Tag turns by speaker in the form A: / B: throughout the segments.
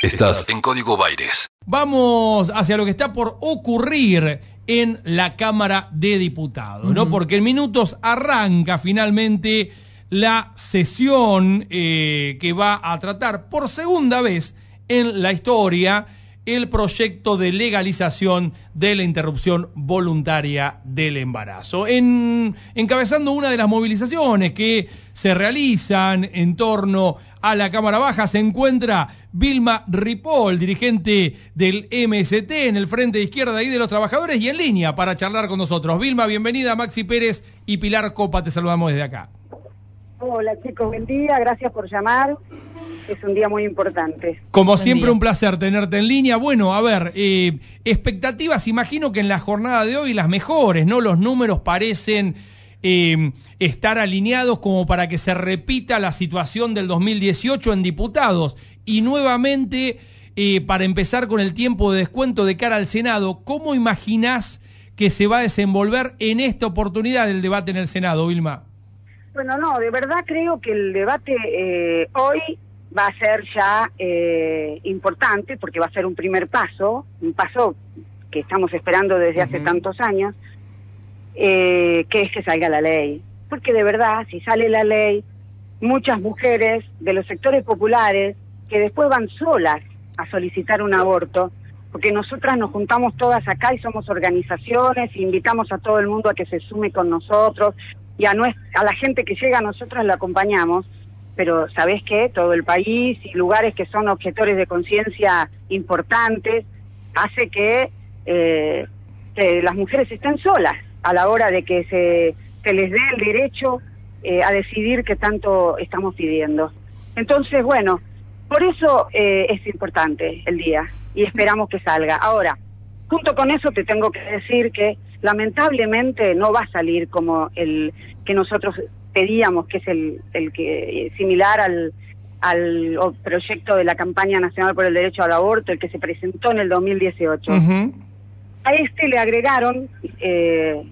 A: Estás en Código Baires.
B: Vamos hacia lo que está por ocurrir en la Cámara de Diputados, ¿no? Porque en minutos arranca finalmente la sesión eh, que va a tratar por segunda vez en la historia el proyecto de legalización de la interrupción voluntaria del embarazo. En, encabezando una de las movilizaciones que se realizan en torno a la Cámara Baja se encuentra Vilma Ripoll, dirigente del MST en el Frente de Izquierda y de los Trabajadores y en línea para charlar con nosotros. Vilma, bienvenida. Maxi Pérez y Pilar Copa, te saludamos desde acá.
C: Hola chicos, buen día, gracias por llamar. Es un día muy importante.
B: Como siempre, un placer tenerte en línea. Bueno, a ver, eh, expectativas, imagino que en la jornada de hoy las mejores, ¿no? Los números parecen eh, estar alineados como para que se repita la situación del 2018 en diputados. Y nuevamente, eh, para empezar con el tiempo de descuento de cara al Senado, ¿cómo imaginás que se va a desenvolver en esta oportunidad el debate en el Senado, Vilma?
C: Bueno, no, de verdad creo que el debate eh, hoy va a ser ya eh, importante porque va a ser un primer paso, un paso que estamos esperando desde hace tantos años, eh, que es que salga la ley. Porque de verdad, si sale la ley, muchas mujeres de los sectores populares que después van solas a solicitar un aborto, porque nosotras nos juntamos todas acá y somos organizaciones, e invitamos a todo el mundo a que se sume con nosotros, y a, a la gente que llega a nosotros la acompañamos, pero ¿sabés qué? Todo el país y lugares que son objetores de conciencia importantes hace que, eh, las mujeres estén solas a la hora de que se, les dé el derecho eh, a decidir qué tanto estamos pidiendo. Entonces, bueno, por eso eh, es importante el día y esperamos que salga. Ahora, junto con eso te tengo que decir que lamentablemente no va a salir como el que nosotros pedíamos, que es el, el que similar al, al proyecto de la campaña nacional por el derecho al aborto, el que se presentó en el 2018. A este le agregaron eh,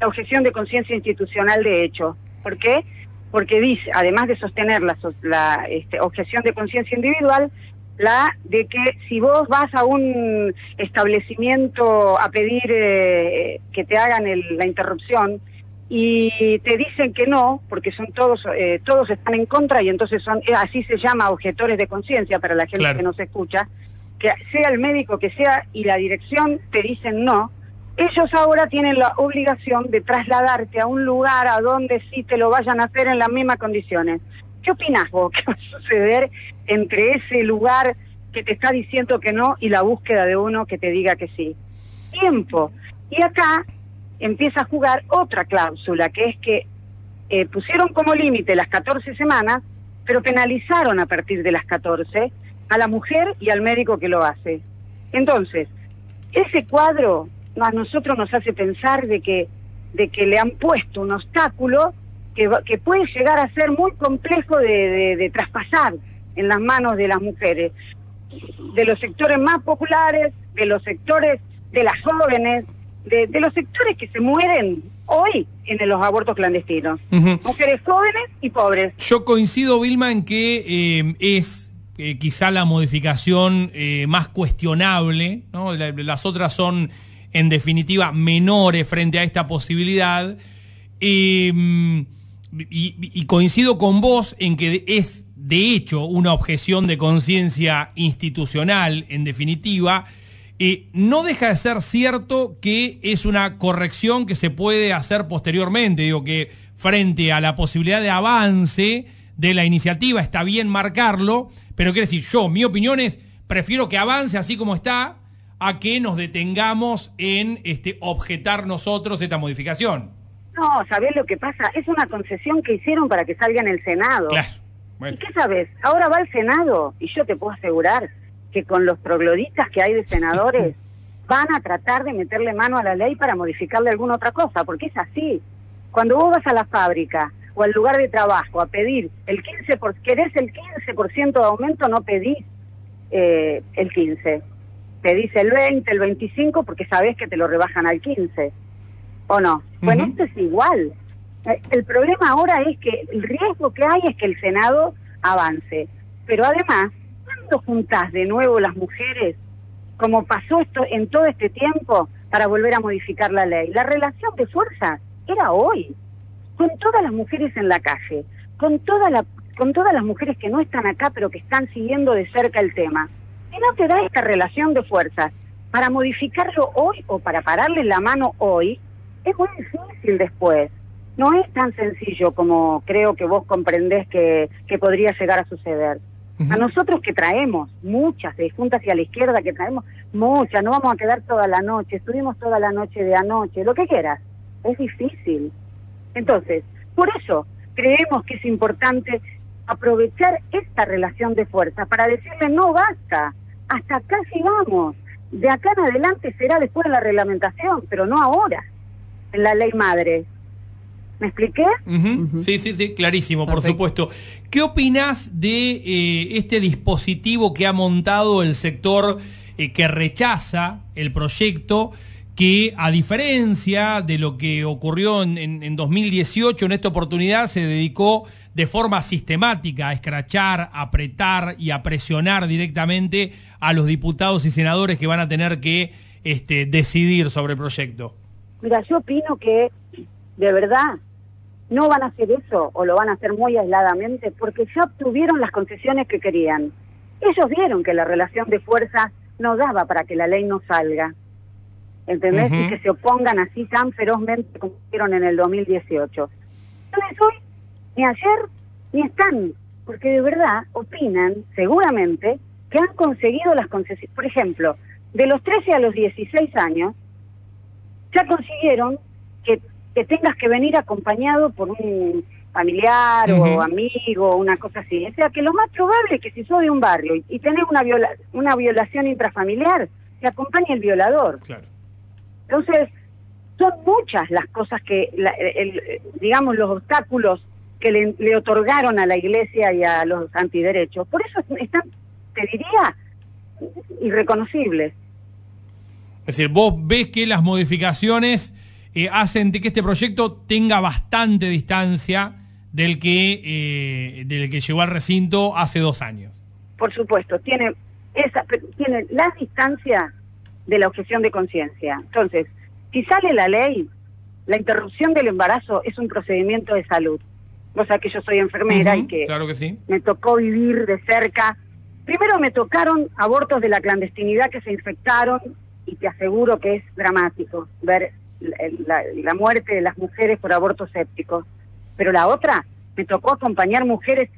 C: la objeción de conciencia institucional de hecho. ¿Por qué? Porque dice, además de sostener la, la este, objeción de conciencia individual, la de que si vos vas a un establecimiento a pedir eh, que te hagan la interrupción y te dicen que no, porque son todos eh, todos están en contra y entonces son eh, así se llama objetores de conciencia para la gente que no se escucha, que sea el médico que sea y la dirección te dicen no, ellos ahora tienen la obligación de trasladarte a un lugar a donde sí te lo vayan a hacer en las mismas condiciones. ¿Qué opinas vos que va a suceder entre ese lugar que te está diciendo que no y la búsqueda de uno que te diga que sí? Tiempo. Y acá empieza a jugar otra cláusula, que es que eh, pusieron como límite las 14 semanas, pero penalizaron a partir de las 14 a la mujer y al médico que lo hace. Entonces, ese cuadro a nosotros nos hace pensar de que, de que le han puesto un obstáculo que, puede llegar a ser muy complejo de, traspasar en las manos de las mujeres, de los sectores más populares, de los sectores de las jóvenes, de, los sectores que se mueren hoy en los abortos clandestinos. Mujeres jóvenes y pobres.
B: Yo coincido, Vilma, en que eh, es eh, quizá la modificación eh, más cuestionable, ¿no? las otras son en definitiva menores frente a esta posibilidad. Mm, y, coincido con vos en que es de hecho una objeción de conciencia institucional, en definitiva, eh, no deja de ser cierto que es una corrección que se puede hacer posteriormente, digo que frente a la posibilidad de avance de la iniciativa está bien marcarlo, pero quiero decir, yo, mi opinión es, prefiero que avance así como está a que nos detengamos en este, objetar nosotros esta modificación.
C: No, ¿sabés lo que pasa? Es una concesión que hicieron para que salga en el Senado.
B: Claro.
C: ¿Y qué sabes? Ahora va al Senado y yo te puedo asegurar que con los progloditas que hay de senadores van a tratar de meterle mano a la ley para modificarle alguna otra cosa, porque es así. Cuando vos vas a la fábrica o al lugar de trabajo a pedir el 15%, por, querés el 15% de aumento, no pedís eh, el 15%. Pedís el 20, el 25 porque sabés que te lo rebajan al 15 ¿O no? Bueno, esto es igual. Eh, el problema ahora es que el riesgo que hay es que el Senado avance. Pero además, ¿cuándo juntás de nuevo las mujeres, como pasó esto en todo este tiempo, para volver a modificar la ley? La relación de fuerzas era hoy, con todas las mujeres en la calle, con, toda la, con todas las mujeres que no están acá, pero que están siguiendo de cerca el tema. Si no te da esta relación de fuerzas para modificarlo hoy o para pararle la mano hoy, es muy difícil después. No es tan sencillo como creo que vos comprendés que podría llegar a suceder. A nosotros que traemos muchas de juntas y a la izquierda que traemos muchas, no vamos a quedar toda la noche, estuvimos toda la noche de anoche, lo que quieras. Es difícil. Entonces, por eso creemos que es importante aprovechar esta relación de fuerza para decirle no basta, hasta acá sigamos, de acá en adelante será después de la reglamentación, pero no ahora, en la ley madre. ¿Me expliqué?
B: Sí, sí, sí, clarísimo, por supuesto. ¿Qué opinas de eh, este dispositivo que ha montado el sector eh, que rechaza el proyecto? que a diferencia de lo que ocurrió en, en, 2018, en esta oportunidad se dedicó de forma sistemática a escrachar, a apretar y a presionar directamente a los diputados y senadores que van a tener que este, decidir sobre el proyecto.
C: Mira, yo opino que de verdad no van a hacer eso o lo van a hacer muy aisladamente porque ya obtuvieron las concesiones que querían. Ellos vieron que la relación de fuerza no daba para que la ley no salga. ¿Entendés? Y que se opongan así tan ferozmente como hicieron en el 2018. Entonces hoy, ni ayer, ni están, porque de verdad opinan, seguramente, que han conseguido las concesiones. Por ejemplo, de los 13 a los 16 años, ya consiguieron que que tengas que venir acompañado por un familiar o amigo, una cosa así. O sea, que lo más probable es que si sos de un barrio y, tenés una, viola, una violación intrafamiliar, te acompañe el violador. Claro. Entonces, son muchas las cosas que, digamos, los obstáculos que le, le, otorgaron a la iglesia y a los antiderechos. Por eso están, te diría, irreconocibles.
B: Es decir, vos ves que las modificaciones eh, hacen de que este proyecto tenga bastante distancia del que, eh, del que llegó al recinto hace dos años.
C: Por supuesto, tiene, esa, tiene la distancia de la objeción de conciencia. Entonces, si sale la ley, la interrupción del embarazo es un procedimiento de salud. O sea que yo soy enfermera y que,
B: claro que sí.
C: me tocó vivir de cerca. Primero me tocaron abortos de la clandestinidad que se infectaron y te aseguro que es dramático ver la, muerte de las mujeres por aborto séptico. Pero la otra, me tocó acompañar mujeres,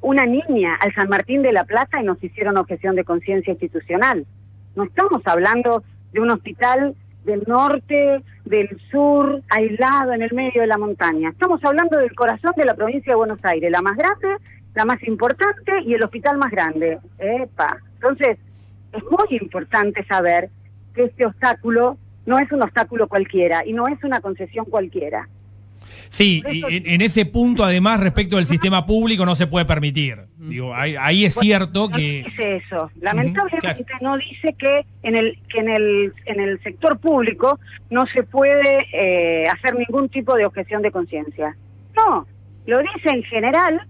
C: una niña al San Martín de la Plata y nos hicieron objeción de conciencia institucional. No estamos hablando de un hospital del norte, del sur, aislado en el medio de la montaña. Estamos hablando del corazón de la provincia de Buenos Aires, la más grande, la más importante y el hospital más grande. Epa. Entonces, es muy importante saber que este obstáculo no es un obstáculo cualquiera y no es una concesión cualquiera.
B: Sí, en, ese punto además respecto del sistema público no se puede permitir. Digo, ahí, es cierto que
C: no dice eso. Lamentablemente no dice que en el que en el en el sector público no se puede eh, hacer ningún tipo de objeción de conciencia. No, lo dice en general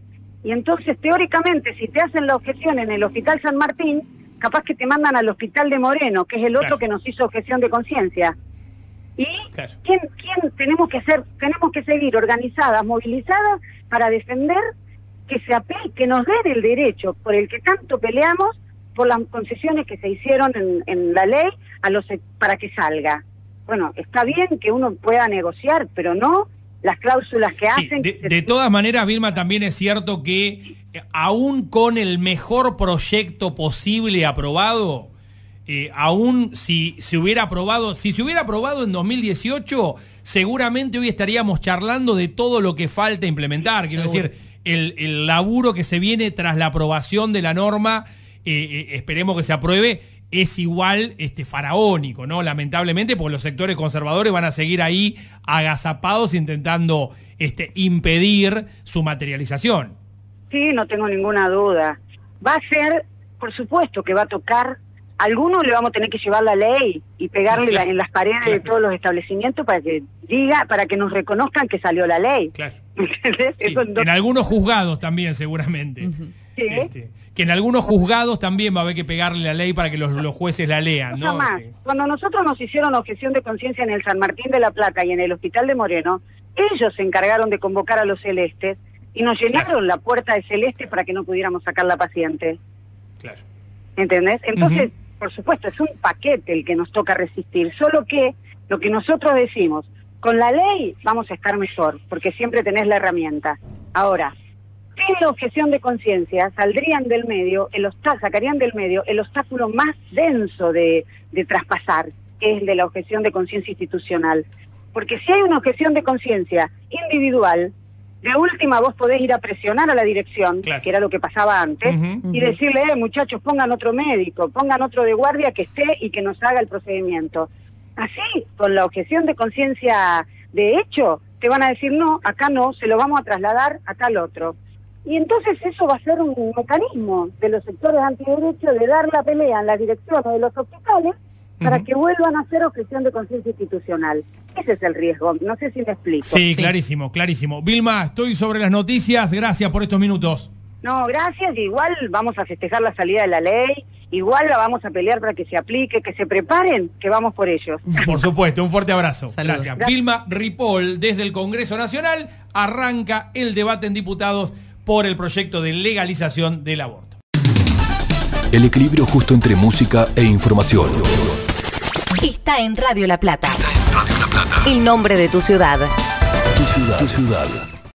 C: y entonces teóricamente si te hacen la objeción en el Hospital San Martín capaz que te mandan al hospital de Moreno, que es el otro que nos hizo objeción de conciencia. ¿Y ¿quién, quién tenemos que hacer? Tenemos que seguir organizadas, movilizadas para defender que se aplique, que nos den el derecho por el que tanto peleamos por las concesiones que se hicieron en, en la ley a los para que salga. Bueno, está bien que uno pueda negociar, pero no las cláusulas que hacen.
B: De, todas maneras, Vilma, también es cierto que eh, aún con el mejor proyecto posible aprobado, eh, aún si se hubiera aprobado, si se hubiera aprobado en 2018, seguramente hoy estaríamos charlando de todo lo que falta implementar. Quiero decir, el, laburo que se viene tras la aprobación de la norma, eh, esperemos que se apruebe, es igual este faraónico, ¿no? Lamentablemente, porque los sectores conservadores van a seguir ahí agazapados intentando este impedir su materialización.
C: Sí, no tengo ninguna duda. Va a ser, por supuesto que va a tocar, algunos le vamos a tener que llevar la ley y pegarle en las paredes de todos los establecimientos para que diga, para que nos reconozcan que salió la ley.
B: Claro. en algunos juzgados también, seguramente.
C: Sí.
B: Este, que en algunos juzgados también va a haber que pegarle la ley para que los, los jueces la lean, ¿no?
C: Jamás.
B: Este,
C: Cuando nosotros nos hicieron objeción de conciencia en el San Martín de la Plata y en el Hospital de Moreno, ellos se encargaron de convocar a los celestes y nos llenaron
B: Claro.
C: la puerta de celeste para que no pudiéramos sacar la paciente.
B: claro.
C: ¿Entendés? Entonces, por supuesto, es un paquete el que nos toca resistir. Solo que lo que nosotros decimos, con la ley vamos a estar mejor, porque siempre tenés la herramienta. Ahora, sin la objeción de conciencia, saldrían del medio, el sacarían del medio el obstáculo más denso de, de traspasar, que es el de la objeción de conciencia institucional. Porque si hay una objeción de conciencia individual, de última vos podés ir a presionar a la dirección,
B: Claro.
C: que era lo que pasaba antes, y decirle, eh, muchachos, pongan otro médico, pongan otro de guardia que esté y que nos haga el procedimiento. Así, con la objeción de conciencia de hecho, te van a decir, no, acá no, se lo vamos a trasladar a tal otro. Y entonces eso va a ser un mecanismo de los sectores antiderechos de dar la pelea en las direcciones de los hospitales para que vuelvan a hacer objeción de conciencia institucional. Ese es el riesgo, no sé si me explico.
B: Sí,
D: Sí.
B: clarísimo, clarísimo. Vilma, estoy sobre las noticias. Gracias por estos minutos.
C: No, gracias. Igual vamos a festejar la salida de la ley. Igual la vamos a pelear para que se aplique, que se preparen, que vamos por ellos.
B: Por supuesto, un fuerte abrazo.
D: Saludos.
B: Gracias.
C: Gracias.
B: Vilma Ripoll, desde el Congreso Nacional, arranca el debate en diputados por el proyecto de legalización del aborto.
A: El equilibrio justo entre música e información.
E: Está en Radio La Plata.
A: Radio La Plata.
E: El nombre de tu ciudad.
A: Tu ciudad. Tu ciudad.